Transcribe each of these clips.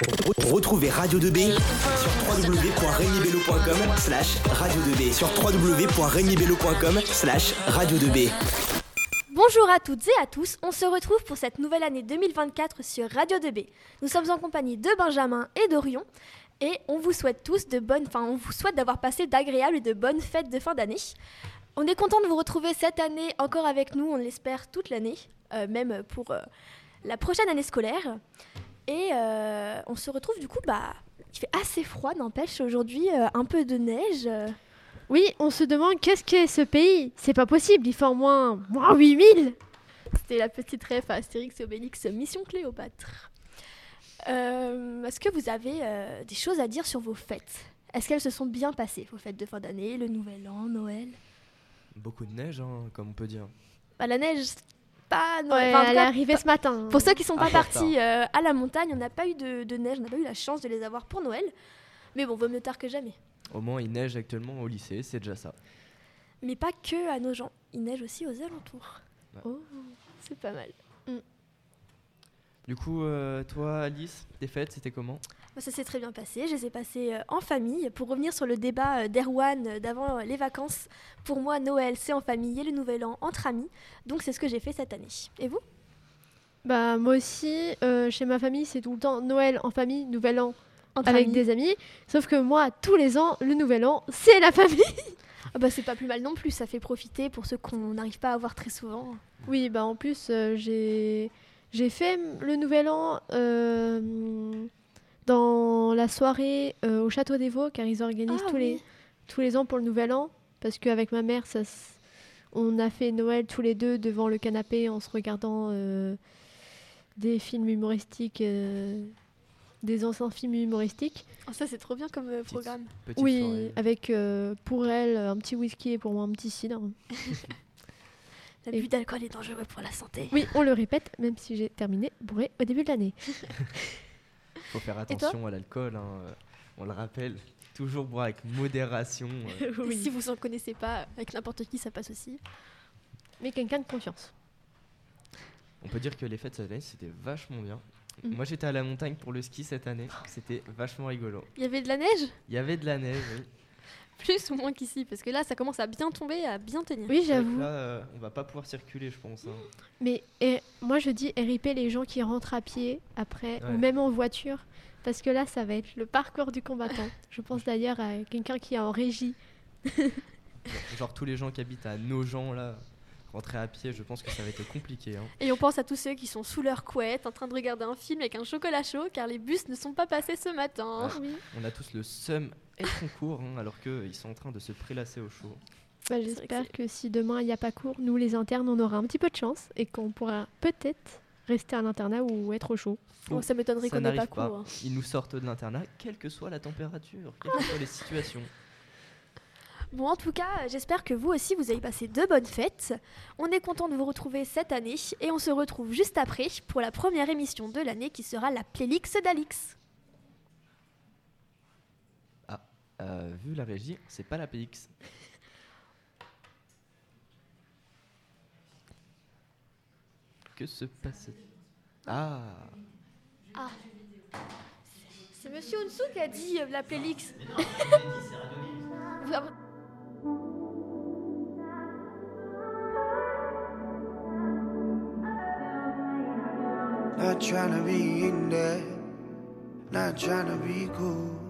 Retrouvez Radio 2B sur www.regnibello.com slash radio 2B sur slash radio 2B. Bonjour à toutes et à tous, on se retrouve pour cette nouvelle année 2024 sur Radio 2B. Nous sommes en compagnie de Benjamin et d'Orion et on vous souhaite tous de bonnes, enfin on vous souhaite d'avoir passé d'agréables et de bonnes fêtes de fin d'année. On est content de vous retrouver cette année encore avec nous, on l'espère toute l'année, euh, même pour euh, la prochaine année scolaire. Et euh, on se retrouve du coup, bah, il fait assez froid, n'empêche aujourd'hui, euh, un peu de neige. Oui, on se demande qu'est-ce qu'est ce pays? C'est pas possible, il fait au moins, moins 8000 C'était la petite rêve à Astérix et Obélix Mission Cléopâtre. Euh, Est-ce que vous avez euh, des choses à dire sur vos fêtes? Est-ce qu'elles se sont bien passées, vos fêtes de fin d'année, le Nouvel An, Noël? Beaucoup de neige, hein, comme on peut dire. bah, La neige, Noël. Ouais, Enfin, est arrivée ce matin. Pour ceux qui sont Ah, pas trop partis euh, à la montagne, on n'a pas eu de, de neige, on n'a pas eu la chance de les avoir pour Noël. Mais bon, vaut mieux tard que jamais. Au moins, il neige actuellement au lycée, c'est déjà ça. Mais pas que à nos gens, il neige aussi aux alentours. Ouais. Oh, c'est pas mal. Du coup, euh, toi, Alice, tes fêtes, c'était comment Moi, Ça s'est très bien passé. Je les ai passées euh, en famille. Pour revenir sur le débat euh, d'Erwan d'avant les vacances, pour moi, Noël, c'est en famille et le Nouvel An entre amis. Donc, c'est ce que j'ai fait cette année. Et vous Bah, moi aussi, euh, chez ma famille, c'est tout le temps Noël en famille, Nouvel An Entre avec amis des amis. Sauf que moi, tous les ans, le Nouvel An, c'est la famille. Ah bah, C'est pas plus mal non plus. Ça fait profiter pour ceux qu'on n'arrive pas à voir très souvent. Oui, bah en plus, euh, j'ai j'ai fait le Nouvel An euh, dans la soirée euh, au Château des Vaux, car ils organisent Ah tous, les, tous les ans pour le Nouvel An. Parce qu'avec ma mère, ça, on a fait Noël tous les deux devant le canapé en se regardant euh, des films humoristiques, euh, des anciens films humoristiques. Oh, ça, c'est trop bien comme euh, programme. Petite oui, soirée. avec euh, pour elle un petit whisky et pour moi un petit cidre. L'abus d'alcool est dangereux pour la santé. Oui, on le répète, même si j'ai terminé bourré au début de l'année. Faut faire attention à l'alcool, hein, euh, on le rappelle. Toujours boire avec modération. euh. Et Si vous en connaissez pas, avec n'importe qui, ça passe aussi. Mais quelqu'un de confiance. On peut dire que les fêtes cette année, c'était vachement bien. Mm. Moi, j'étais à la montagne pour le ski cette année. C'était vachement rigolo. Il y avait de la neige? Il y avait de la neige, oui. Plus ou moins qu'ici, parce que là, ça commence à bien tomber, à bien tenir. Oui, j'avoue. Là, euh, on va pas pouvoir circuler, je pense. hein. Mais et, moi, je dis RIP les gens qui rentrent à pied après, Ouais. ou même en voiture. Parce que là, ça va être le parcours du combattant. Je pense d'ailleurs à quelqu'un qui est en régie. Genre tous les gens qui habitent à Nogent, là, rentrer à pied, je pense que ça va être compliqué. hein. Et on pense à tous ceux qui sont sous leur couette, en train de regarder un film avec un chocolat chaud, car les bus ne sont pas passés ce matin. Ah. On a tous le seum être en cours, hein, alors qu'ils sont en train de se prélasser au chaud. Bah, que J'espère c'est- que si demain il n'y a pas cours, nous les internes, on aura un petit peu de chance et qu'on pourra peut-être rester à l'internat ou être au chaud. Oh, ça m'étonnerait qu'on n'ait pas cours. hein. Ils nous sortent de l'internat, quelle que soit la température, quelles que soient les situations. Bon, en tout cas, j'espère que vous aussi, vous avez passé de bonnes fêtes. On est content de vous retrouver cette année et on se retrouve juste après pour la première émission de l'année qui sera la playlist d'Alix. Euh, vu la régie, c'est pas la PX. Que se passe Ah. C'est Monsieur Onsou qui a dit euh, la avez- Not trying to be in there, not trying to be cool.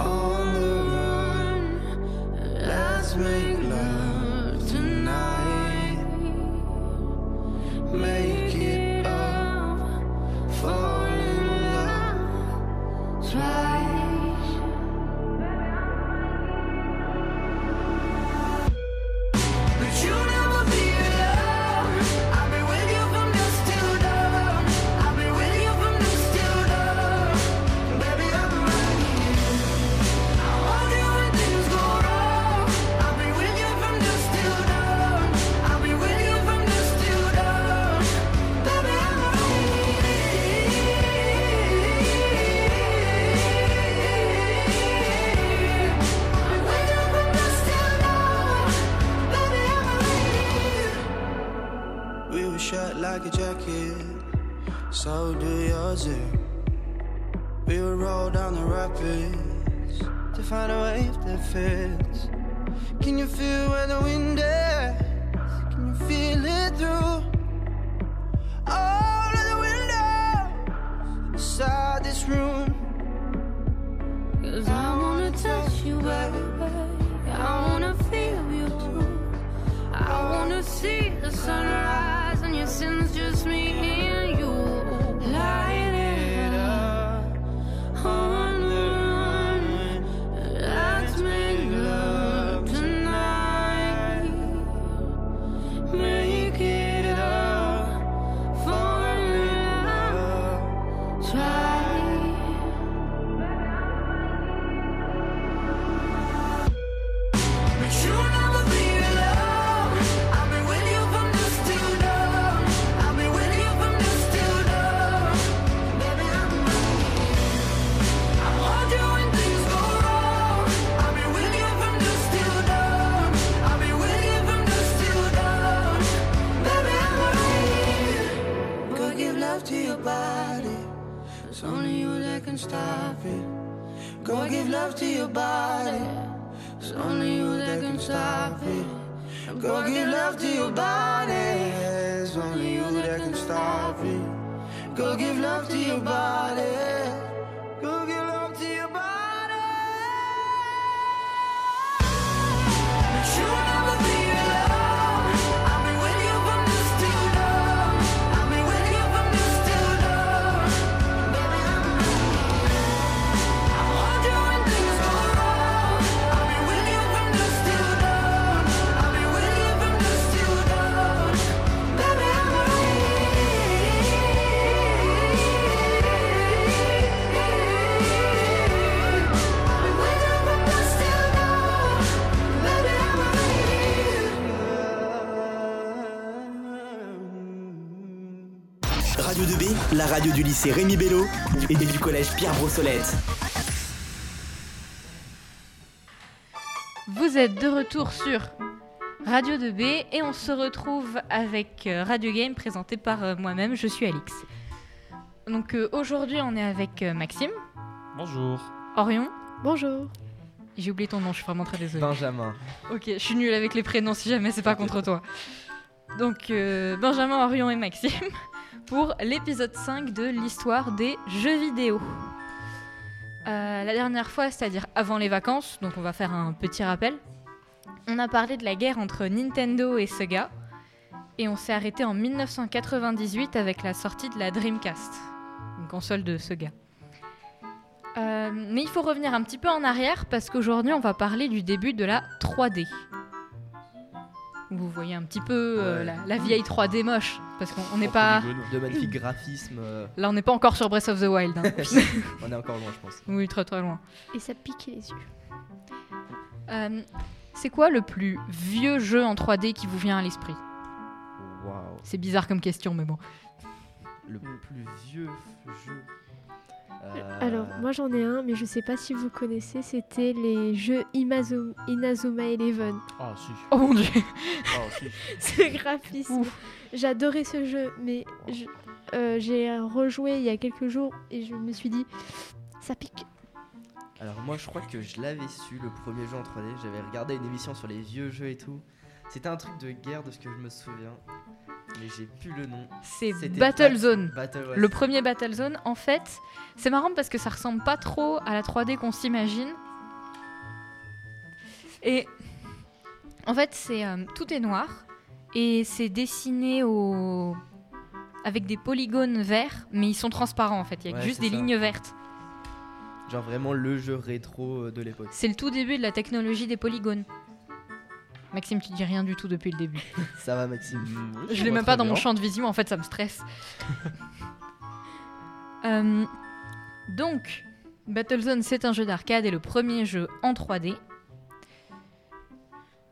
on the run. Let's make love tonight. Make it up, fall in love twice. Find that fits. Can you feel where the wind is? Can you feel it through all of the windows inside this room? Cause I wanna touch you, baby. I wanna feel you too. I wanna see the sunrise and your sins, just me lycée Rémi Bello et du collège Pierre Brossolette. Vous êtes de retour sur Radio 2B et on se retrouve avec euh, Radio Game présenté par euh, moi-même, je suis Alix. Donc euh, aujourd'hui on est avec euh, Maxime, Bonjour. Orion, Bonjour. j'ai oublié ton nom, je suis vraiment très désolée. Benjamin. Ok, je suis nulle avec les prénoms si jamais c'est pas contre toi. Donc euh, Benjamin, Orion et Maxime pour l'épisode 5 de l'histoire des jeux vidéo. Euh, la dernière fois, c'est-à-dire avant les vacances, donc on va faire un petit rappel, on a parlé de la guerre entre Nintendo et Sega et on s'est arrêté en 1998 avec la sortie de la Dreamcast, une console de Sega. Euh, mais il faut revenir un petit peu en arrière parce qu'aujourd'hui on va parler du début de la 3D. Vous voyez un petit peu euh, la vieille 3D moche parce qu'on on n'est pas De magnifiques graphismes. euh, là on n'est pas encore sur Breath of the Wild. hein. on est encore loin, je pense. oui très très loin. Et ça pique les yeux. Euh, c'est quoi le plus vieux jeu en 3D qui vous vient à l'esprit? Waouh. C'est bizarre comme question mais bon. Le plus vieux jeu. Euh, Alors, moi j'en ai un, mais je sais pas si vous connaissez, c'était les jeux Imazo- Inazuma Eleven. Ah, si. Oh mon dieu. Ah, si. Ce graphisme. J'adorais ce jeu, mais je- euh, j'ai rejoué il y a quelques jours et je me suis dit, ça pique. Alors moi je crois que je l'avais su le premier jeu en 3D. J'avais regardé une émission sur les vieux jeux et tout. C'était un truc de guerre de ce que je me souviens. Mais j'ai plus le nom. C'est. Battle, ouais, Le premier Battlezone, en fait, c'est marrant parce que ça ressemble pas trop à la 3D qu'on s'imagine. Et en fait, c'est euh, tout est noir et c'est dessiné au avec des polygones verts, mais ils sont transparents en fait. Il y a Ouais, juste des ça. lignes vertes. Genre vraiment le jeu rétro euh, de l'époque. C'est le tout début de la technologie des polygones. Maxime, tu dis rien du tout depuis le début. Ça va Maxime Mm, oui, Je l'ai même pas dans mon champ de vision, en fait, ça me stresse. Euh, donc, Battlezone, c'est un jeu d'arcade et le premier jeu en 3D.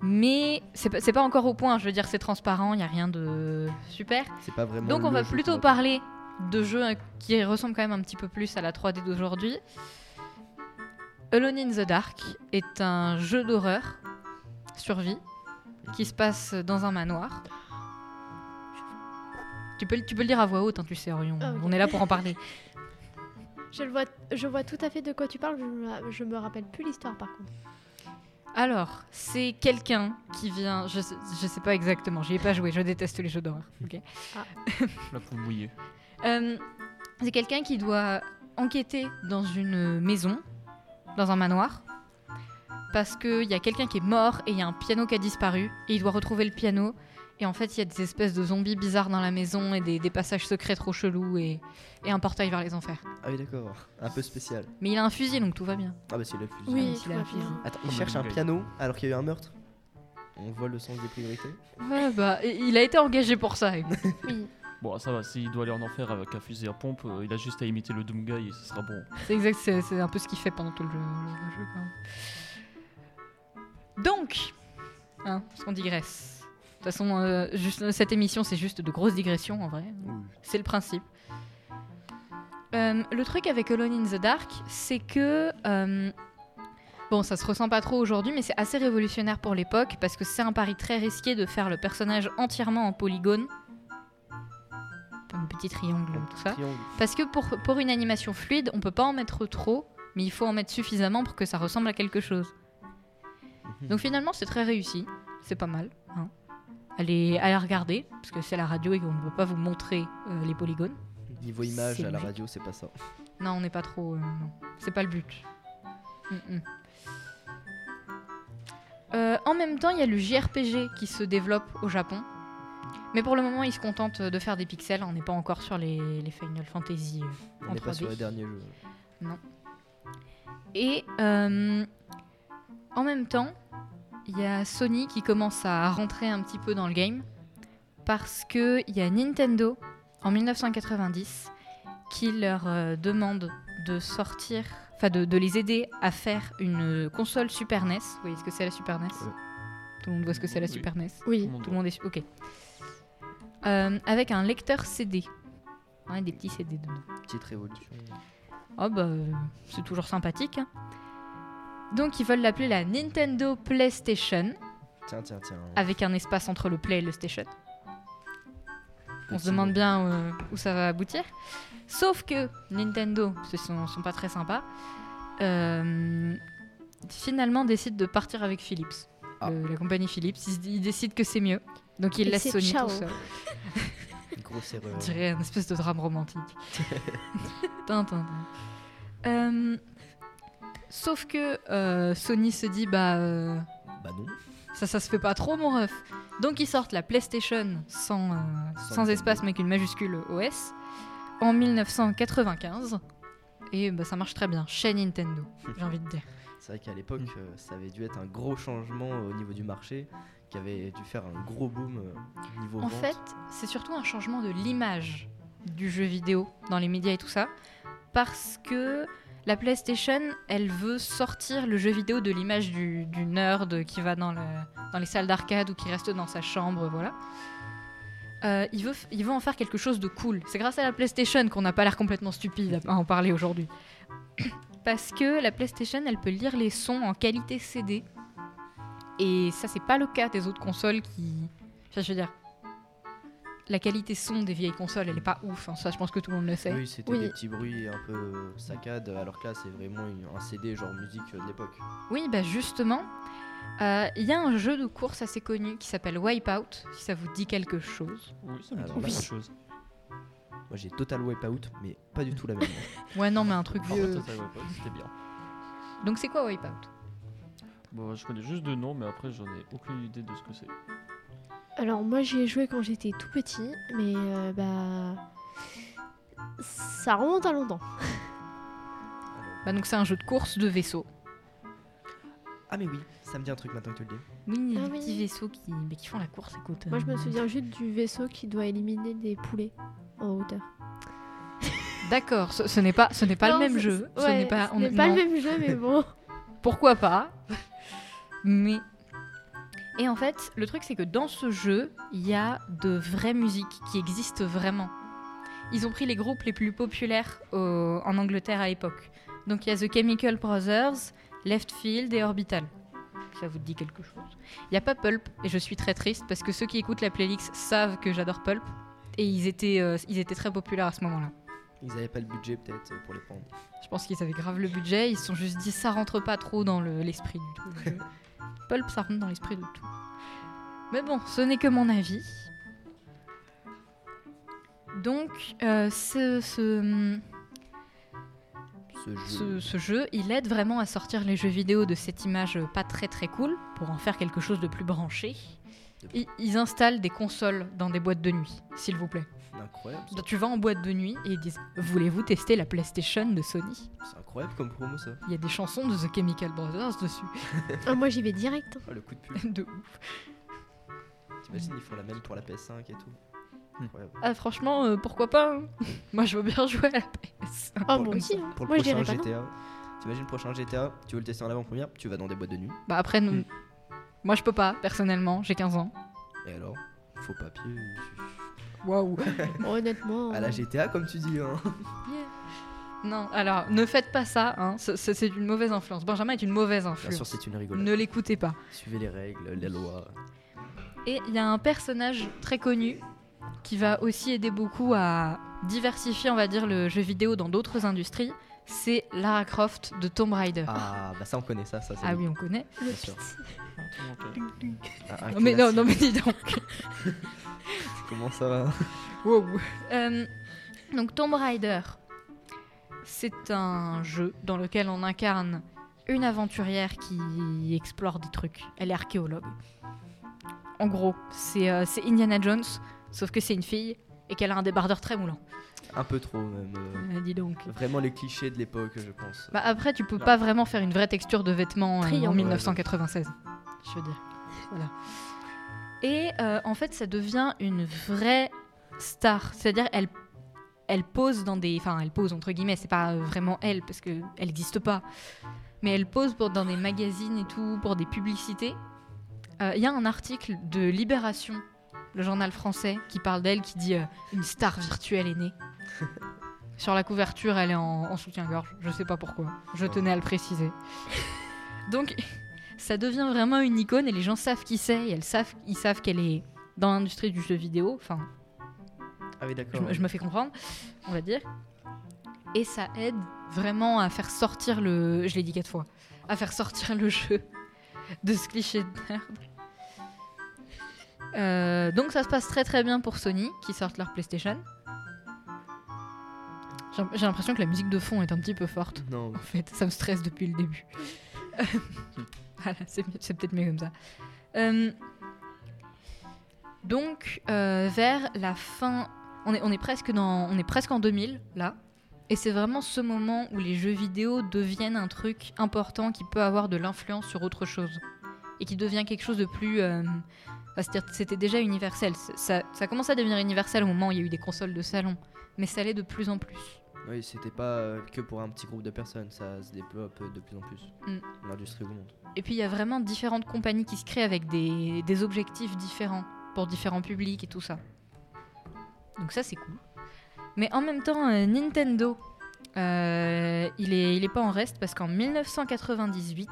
Mais c'est pas, encore au point, je veux dire, c'est transparent, il n'y a rien de super. C'est pas vraiment Donc, on va plutôt parler de jeux qui ressemblent quand même un petit peu plus à la 3D d'aujourd'hui. Alone in the Dark est un jeu d'horreur, survie, qui se passe dans un manoir. Tu peux, le- tu peux le dire à voix haute, hein, tu sais, Orion. Ah. On est là pour en parler. Je, le vois, je vois tout à fait de quoi tu parles, je me, je me rappelle plus l'histoire par contre. Alors, c'est quelqu'un qui vient. Je je sais pas exactement, j'y ai pas joué, je déteste les jeux d'horreur. ok La poule mouillée. Euh, c'est quelqu'un qui doit enquêter dans une maison, dans un manoir, parce qu'il y a quelqu'un qui est mort et il y a un piano qui a disparu, et il doit retrouver le piano. Et en fait, il y a des espèces de zombies bizarres dans la maison et des, des passages secrets trop chelous et, et un portail vers les enfers. Ah oui, d'accord. Un peu spécial. Mais il a un fusil, donc tout va bien. Ah bah c'est le fusil. Oui, tout s'il a un fusil. Attends, il cherche un piano alors qu'il y a eu un meurtre On voit le sens des priorités Ouais, bah, il a été engagé pour ça. Oui. Bon, ça va, s'il doit aller en enfer avec un fusil à pompe, euh, il a juste à imiter le Doom Guy et ce sera bon. C'est exact, c'est un peu ce qu'il fait pendant tout le jeu. le jeu, quand même. Donc, hein, parce qu'on digresse. De toute façon, euh, juste, cette émission, c'est juste de grosses digressions en vrai. C'est le principe. Euh, le truc avec Alone in the Dark, c'est que. euh, bon, ça se ressent pas trop aujourd'hui, mais c'est assez révolutionnaire pour l'époque parce que c'est un pari très risqué de faire le personnage entièrement en polygone. Un petit triangle, tout ça. Triangle. Parce que pour, pour une animation fluide, on peut pas en mettre trop, mais il faut en mettre suffisamment pour que ça ressemble à quelque chose. Donc finalement, c'est très réussi. C'est pas mal. Hein. Allez, allez regarder, parce que c'est la radio et qu'on ne peut pas vous montrer euh, les polygones. Niveau image à la radio, c'est pas ça. Non, on n'est pas trop. euh, non. C'est pas le but. Mm, mm. Euh, en même temps, il y a le JRPG qui se développe au Japon. Mais pour le moment, ils se contentent de faire des pixels. On n'est pas encore sur les, les Final Fantasy. On n'est pas 3D. sur les derniers jeux. Et euh, en même temps, il y a Sony qui commence à rentrer un petit peu dans le game parce que il y a Nintendo en 1990 qui leur euh, demande de sortir, enfin de, de les aider à faire une console Super NES. Vous voyez ce que c'est la Super NES Ouais. Tout le monde voit ce que c'est la Oui. Super NES Oui. Tout le monde Tout le monde est ok. Euh, avec un lecteur CD. Ouais, des petits CD dedans. Petite révolution. Oh bah, euh, c'est toujours sympathique. hein. Donc ils veulent l'appeler la Nintendo PlayStation, Tiens, tiens, tiens. avec un espace entre le Play et le Station. On se demande bien euh, où ça va aboutir. Sauf que Nintendo, ce sont, sont pas très sympas, euh, finalement décide de partir avec Philips. Ah. Le- la compagnie Philips, ils, ils décident que c'est mieux. Donc ils Et laissent c'est Sony ciao. tout seul. Grosse erreur. On dirait un espèce de drame romantique. Tin, tin, tin. Euh, sauf que euh, Sony se dit bah euh, Bah non. ça ça se fait pas trop mon ref. Donc ils sortent la PlayStation sans, euh, Sans espace mais avec une majuscule OS en 1995 et bah, ça marche très bien chez Nintendo j'ai envie de dire. C'est vrai qu'à l'époque, euh, ça avait dû être un gros changement au niveau du marché, qui avait dû faire un gros boom euh, niveau En vente. fait, c'est surtout un changement de l'image du jeu vidéo dans les médias et tout ça, parce que la PlayStation, elle veut sortir le jeu vidéo de l'image du, nerd qui va dans, le- dans les salles d'arcade ou qui reste dans sa chambre, voilà. Euh, il, veut, en faire quelque chose de cool. C'est grâce à la PlayStation qu'on n'a pas l'air complètement stupide à en parler aujourd'hui. Parce que la PlayStation, elle peut lire les sons en qualité CD. Et ça, c'est pas le cas des autres consoles qui. Je veux dire, la qualité son des vieilles consoles, elle est pas ouf. hein, ça, je pense que tout le monde le sait. Oui, c'était Oui. des petits bruits un peu saccades, alors que là, c'est vraiment une- un CD genre musique de l'époque. Oui, bah justement, euh, il y a un jeu de course assez connu qui s'appelle Wipeout, si ça vous dit quelque chose. Oui, ça me dit quelque chose. Moi, j'ai Total Wipeout, mais pas du tout la même. Ouais, non, mais un truc vieux. Total Wipeout, c'était bien. Donc c'est quoi Wipeout? Bon, je connais juste deux noms, mais après, j'en ai aucune idée de ce que c'est. Alors moi j'y ai joué quand j'étais tout petit, mais euh, bah ça remonte à longtemps. Bah donc c'est un jeu de course de vaisseau. Ah, mais oui, ça me dit un truc maintenant que tu le dis. Oui, Ah des oui. petits vaisseaux qui, mais qui font la course, écoute. Moi je me euh, souviens juste du vaisseau qui doit éliminer des poulets en hauteur. D'accord, ce, ce n'est pas, ce n'est pas Non, le même c'est- jeu. ouais, ce n'est pas, ce on- n'est pas non. le même jeu, mais bon. Pourquoi pas? Mais. Et en fait, le truc, c'est que dans ce jeu, il y a de vraies musiques qui existent vraiment. Ils ont pris les groupes les plus populaires en Angleterre à l'époque. Donc il y a The Chemical Brothers, Left Field et Orbital. Ça vous dit quelque chose? Il n'y a pas Pulp, et je suis très triste parce que ceux qui écoutent la playlist savent que j'adore Pulp. Et ils étaient, euh, ils étaient très populaires à ce moment-là. Ils avaient pas le budget peut-être pour les prendre. Je pense qu'ils avaient grave le budget. Ils se sont juste dit ça rentre pas trop dans le- l'esprit du tout. Pulp, ça rentre dans l'esprit de tout. Mais bon, ce n'est que mon avis. Donc, euh, ce, ce, Ce jeu. ce- ce jeu, il aide vraiment à sortir les jeux vidéo de cette image euh, pas très très cool pour en faire quelque chose de plus branché. Ils, ils installent des consoles dans des boîtes de nuit, s'il vous plaît. Incroyable. ça. Tu vas en boîte de nuit et ils disent Voulez-vous tester la PlayStation de Sony? C'est incroyable comme promo ça. Il y a des chansons de The Chemical Brothers dessus. Ah, moi j'y vais direct. hein. Oh, le coup de pub. de ouf. T'imagines, ils font la même pour la PS5 et tout. Incroyable. Ah, franchement, euh, pourquoi pas hein Moi, je veux bien jouer à la PS. Oh, moi aussi. hein. Pour le Moi je prochain. GTA, t'imagines le prochain GTA, tu veux le tester en avant-première, tu vas dans des boîtes de nuit. Bah, après, nous... Hmm. moi, je peux pas, personnellement, j'ai 15 ans. Et alors? Faux papier. Waouh Honnêtement. À la euh, GTA, comme tu dis. Hein. Non, alors, ne faites pas ça, hein. c'est- une mauvaise influence. Benjamin est une mauvaise Bien sûr, influence. c'est une rigolade. Ne l'écoutez pas. Suivez les règles, les lois. Et il y a un personnage très connu qui va aussi aider beaucoup à diversifier, on va dire, le jeu vidéo dans d'autres industries. C'est Lara Croft de Tomb Raider. Ah, bah ça on connaît ça, ça c'est Ah oui, on connaît. bien sûr. Ah, Non, mais non, non, mais dis donc. Comment ça va Wow. Euh, donc Tomb Raider, c'est un jeu dans lequel on incarne une aventurière qui explore des trucs. Elle est archéologue. En gros, c'est euh, Indiana Jones, sauf que c'est une fille et qu'elle a un débardeur très moulant. Un peu trop même. euh, Euh, dis donc. Vraiment les clichés de l'époque, je pense. Bah après, tu peux pas vraiment faire une vraie texture de vêtements en Triangle. 1996. Je veux dire. Voilà. Et euh, en fait, ça devient une vraie star. C'est-à-dire, elle, elle pose dans des. Enfin, elle pose entre guillemets, c'est pas vraiment elle, parce qu'elle n'existe pas. Mais elle pose pour, dans des magazines et tout, pour des publicités. Euh, Il y a un article de Libération, le journal français, qui parle d'elle, qui dit euh, Une star virtuelle est née. Sur la couverture, elle est en, en soutien-gorge. Je sais pas pourquoi. Je tenais à le préciser. Donc, ça devient vraiment une icône et les gens savent qui c'est. Et elles savent, ils savent qu'elle est dans l'industrie du jeu vidéo. Enfin, Ah oui, je, d'accord. me- je me fais comprendre, on va dire. Et ça aide vraiment à faire sortir le. Je l'ai dit quatre fois. À faire sortir le jeu de ce cliché de merde. Euh, donc ça se passe très très bien pour Sony qui sortent leur PlayStation. J'ai j'ai l'impression que la musique de fond est un petit peu forte. Non, En fait, ça me stresse depuis le début. voilà, c'est peut-être mieux comme ça. Euh, donc, euh, vers la fin, on est, presque en 2000 là, et c'est vraiment ce moment où les jeux vidéo deviennent un truc important qui peut avoir de l'influence sur autre chose et qui devient quelque chose de plus. euh, c'était déjà universel. Ça, ça commence à devenir universel au moment où il y a eu des consoles de salon, mais ça l'est de plus en plus. Oui, c'était pas euh, que pour un petit groupe de personnes, ça se développe de plus en plus. Mm. L'industrie augmente. Et puis il y a vraiment différentes compagnies qui se créent avec des, des objectifs différents pour différents publics et tout ça. Donc ça c'est cool. Mais en même temps, euh, Nintendo, euh, il, est, il est pas en reste parce qu'en 1998,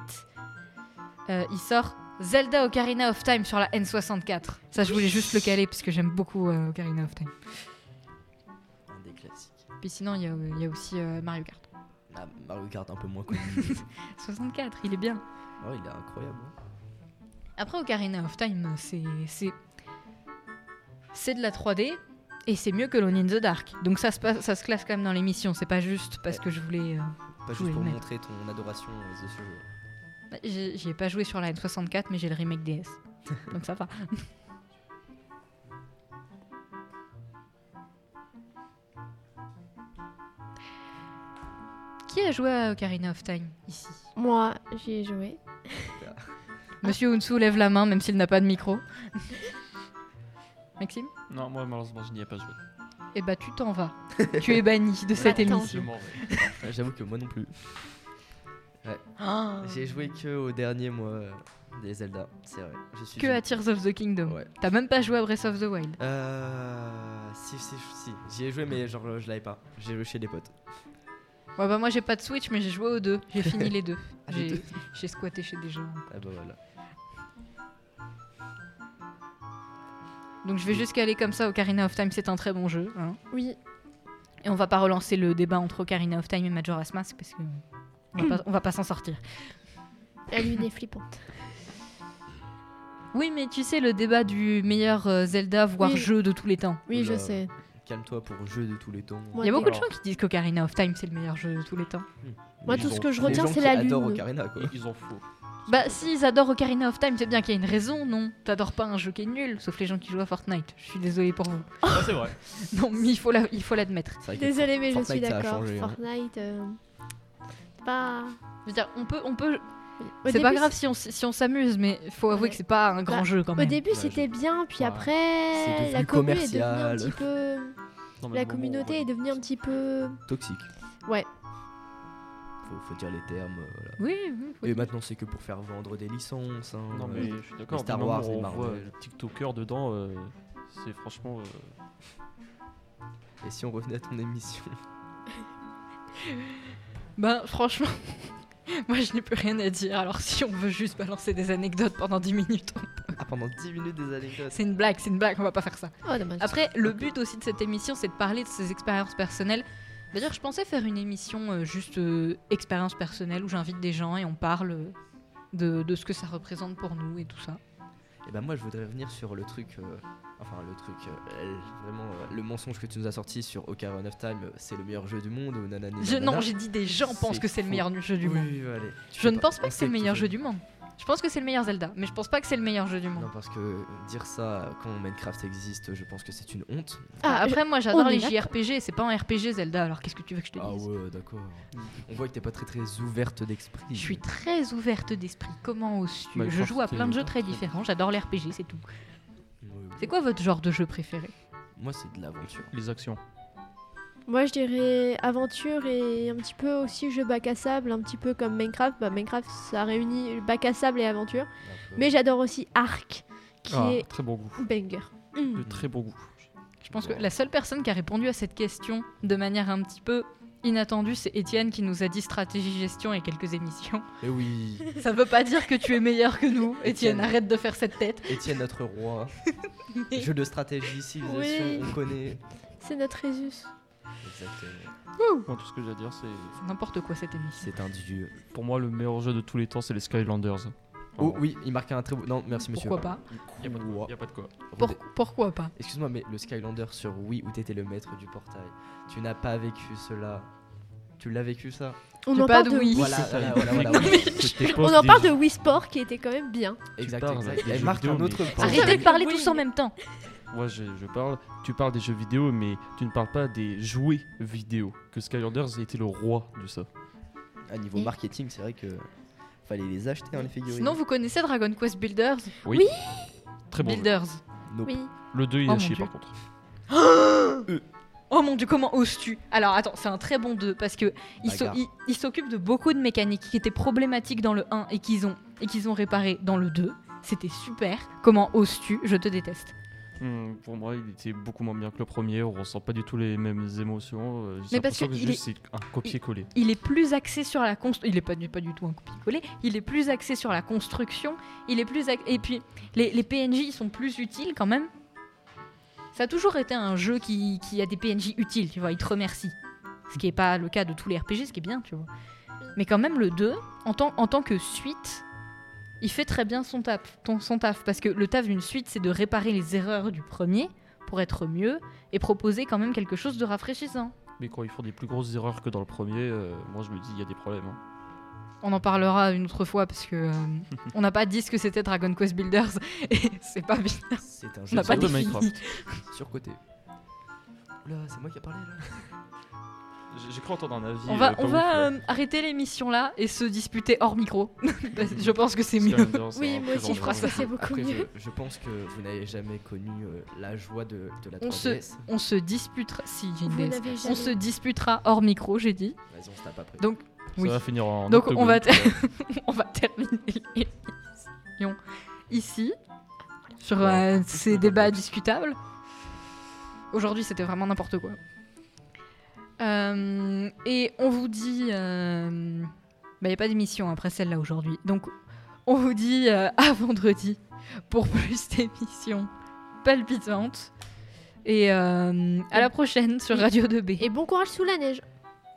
euh, il sort Zelda Ocarina of Time sur la N64. Ça je voulais juste le caler parce que j'aime beaucoup Ocarina of Time. Puis sinon il y a, il y a aussi euh, Mario Kart. Ah, Mario Kart un peu moins connu. 64, il est bien. oh, il est incroyable. hein. Après Ocarina of Time, c'est c'est c'est de la 3D et c'est mieux que Lone in the Dark. Donc ça se passe, ça se classe quand même dans l'émission. C'est pas juste parce que je voulais. euh, Pas juste pour montrer ton adoration de ce jeu. bah, J'ai ai pas joué sur la N64, mais j'ai le remake DS. Donc ça va. Qui a joué à Ocarina of Time ici? Moi, j'y ai joué. Monsieur Unsu lève la main même s'il n'a pas de micro. Maxime? Non, moi malheureusement je n'y ai pas joué. Eh bah tu t'en vas. tu es banni de cette Attends. Émission. Ouais, J'avoue que moi non plus. Ah. J'ai joué que au dernier mois euh, des Zelda, c'est vrai. Je suis Que à Tears of the Kingdom. Ouais. T'as même pas joué à Breath of the Wild. Euh. Si, si, si. J'y ai joué, mais genre je l'avais pas. J'ai joué chez des potes. Ouais bah moi j'ai pas de Switch mais j'ai joué aux deux. J'ai fini les deux. Ah, les J'ai deux. j'ai squatté chez des gens. Ah bah voilà. Donc je vais juste caler comme ça Ocarina of Time, c'est un très bon jeu. hein. Oui, Et on va pas relancer le débat entre Ocarina of Time et Majora's Mask parce que on va pas, on va pas s'en sortir. la lune est flippante. Oui, mais tu sais, le débat du meilleur euh, Zelda, voire Oui. jeu de tous les temps. Oui, je Oula. sais. Calme-toi pour jeu de tous les temps. Moi, Il y a beaucoup de gens qui disent qu'Ocarina of Time, c'est le meilleur jeu de tous les temps. Moi, Ils tout ont- ce que je retiens, c'est la adorent lune. Ocarina, quoi. Ils en font. Bah, s'ils adorent Ocarina of Time, c'est bien qu'il y a une raison, non T'adores pas un jeu qui est nul, sauf les gens qui jouent à Fortnite. Je suis désolée pour vous. Ah, c'est vrai. Non, mais il faut la- il faut l'admettre. Désolée, mais je suis d'accord. changé, hein. Fortnite, euh, c'est pas. Je veux dire, on peut, on peut. Au C'est pas début, grave si on, si on s'amuse, mais faut avouer Ouais. que c'est pas un grand Bah, jeu quand Au même. début, Ouais, c'était bien, puis Ouais. après, C'est la devenu commu est devenue un commercial. petit peu. Non, La communauté ouais. est devenue un petit peu. Toxique. Ouais. Faut, faut dire les termes. euh, voilà. Oui, oui. faut- Et maintenant, c'est que pour faire vendre des licences. hein, Non, euh, mais je suis d'accord. Star Wars on Marvel. voit le TikToker dedans, euh, c'est franchement. euh, Et si on revenait à ton émission? Ben, franchement, moi je n'ai plus rien à dire. Alors, si on veut juste balancer des anecdotes pendant 10 minutes, Ah, pendant 10 minutes des anecdotes. c'est une blague, c'est une blague, on va pas faire ça. Oh, dommage. Après, le but aussi de cette émission, c'est de parler de ses expériences personnelles. D'ailleurs, je pensais faire une émission euh, juste euh, expérience personnelle où j'invite des gens et on parle euh, de, de ce que ça représente pour nous et tout ça. Et ben moi, je voudrais revenir sur le truc. euh, Enfin, le truc. euh, vraiment, euh, le mensonge que tu nous as sorti sur Ocarina of Time, c'est le meilleur jeu du monde ou nanani. Je- non, j'ai dit des gens pensent que c'est le meilleur jeu du monde. oui, allez. Tu Je ne pense pas que c'est le meilleur jeu du monde. Je pense que c'est le meilleur Zelda, mais je pense pas que c'est le meilleur jeu du monde. Non, parce que dire ça quand Minecraft existe, je pense que c'est une honte. Ah, Ah, après, moi j'adore les. JRPG, c'est pas un RPG Zelda, alors qu'est-ce que tu veux que je te Ah dise ouais, d'accord. On voit que t'es pas très très ouverte d'esprit. Je suis très ouverte d'esprit, comment oses-tu Je Minecraft, joue à plein de jeux très différents, j'adore les RPG, c'est tout. C'est quoi votre genre de jeu préféré? Moi, c'est de l'aventure. les actions. Moi, je dirais aventure et un petit peu aussi jeu bac à sable, un petit peu comme Minecraft. Bah, Minecraft, ça réunit bac à sable et aventure. Mais j'adore aussi Ark, qui Ah, est très bon goût. banger. De très bon goût. Je pense que la seule personne qui a répondu à cette question de manière un petit peu inattendue, c'est Étienne qui nous a dit stratégie gestion et quelques émissions. Et oui, Ça veut pas dire que tu es meilleur que nous, Étienne, Étienne. arrête de faire cette tête. Étienne, notre roi. Mais- Jeu de stratégie, civilisation, Oui. on connaît. C'est notre Résus. Exactement. Moi, tout ce que j'ai à dire, c'est. C'est n'importe quoi cette émission. C'est un dieu. Pour moi, le meilleur jeu de tous les temps, c'est les Skylanders. Oh oui, il marque un très beau. Non, merci monsieur. Pourquoi pas Y a pas de Ouah. quoi. Y a pas de quoi. Pour- Pourquoi pas Excuse-moi, mais le Skylander sur Wii où t'étais le maître du portail, tu n'as pas vécu cela. Tu l'as vécu ça? On en parle de Wii. On en parle de Wii Sport qui était quand même bien. Exact, exact. Elle marque un autre point. Arrêtez de parler tous en même temps. Moi, je, je parle. Tu parles des jeux vidéo, mais tu ne parles pas des jouets vidéo. Que Skylanders a été le roi de ça. À niveau marketing, c'est vrai que fallait les acheter hein, les figurines. Sinon, vous connaissez Dragon Quest Builders? Très bon. jeu. Builders. Nope. Oui. Le 2, il Oh a Dieu. par contre. Oh mon dieu, comment oses-tu? Alors attends, c'est un très bon 2 parce que il s'o- Bagarre. il- il s'occupe de beaucoup de mécaniques qui étaient problématiques dans le 1 et qu'ils ont et qu'ils ont réparé dans le 2. C'était super. Comment oses-tu? Je te déteste. Hmm, pour moi, il était beaucoup moins bien que le premier. On ressent pas du tout les mêmes émotions. euh, Mais parce que que, il juste c'est un copier-coller. Il est plus axé sur la construction. Il est pas du, pas du tout un copier-coller. Il est plus axé sur la construction. Il est plus et puis les, les PNJ ils sont plus utiles quand même. Ça a toujours été un jeu qui, qui a des PNJ utiles, tu vois. Il te remercie. Ce qui n'est pas le cas de tous les RPG, ce qui est bien, tu vois. Mais quand même le 2, en tant, en tant que suite, il fait très bien son taf, ton, son taf. Parce que le taf d'une suite, c'est de réparer les erreurs du premier pour être mieux et proposer quand même quelque chose de rafraîchissant. Mais quand ils font des plus grosses erreurs que dans le premier, euh, moi je me dis il y a des problèmes. hein. On en parlera une autre fois parce que euh, on n'a pas dit ce que c'était Dragon Quest Builders et c'est pas bien. C'est un On jeu n'a pas de. Minecraft. surcoté. Oula, c'est moi qui ai parlé là. J'ai- cru entendre un avis. On va, euh, pas on ouf, va là. euh, arrêter l'émission là et se disputer hors micro. Je pense que c'est mieux. Oui, moi aussi, je pense que c'est beaucoup Après, mieux. je, je pense que vous n'avez jamais connu euh, la joie de, de la On 3DS. On se disputera. Si, j'ai une On se disputera hors micro, j'ai dit. Vas-y, on se tape après. Donc, Ça oui. va finir en. Donc, on va octogone. on va terminer l'émission ici sur euh, ces débats discutables. Aujourd'hui, c'était vraiment n'importe quoi. Euh, et on vous dit, il n'y a pas d'émission après celle-là aujourd'hui. Donc, on vous dit euh, à vendredi pour plus d'émissions palpitante. Et euh, à la prochaine sur Radio 2B. Et bon courage sous la neige.